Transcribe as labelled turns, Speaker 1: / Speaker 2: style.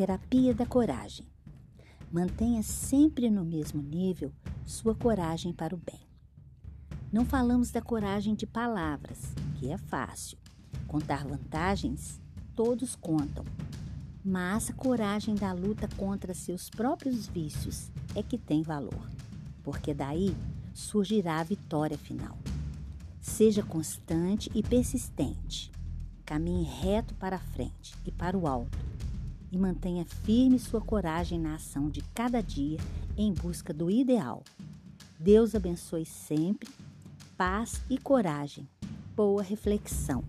Speaker 1: Terapia da coragem. Mantenha sempre no mesmo nível sua coragem para o bem. Não falamos da coragem de palavras, que é fácil. Contar vantagens, todos contam. Mas a coragem da luta contra seus próprios vícios é que tem valor, porque daí surgirá a vitória final. Seja constante e persistente. Caminhe reto para a frente e para o alto e mantenha firme sua coragem na ação de cada dia em busca do ideal. Deus abençoe sempre, paz e coragem. Boa reflexão.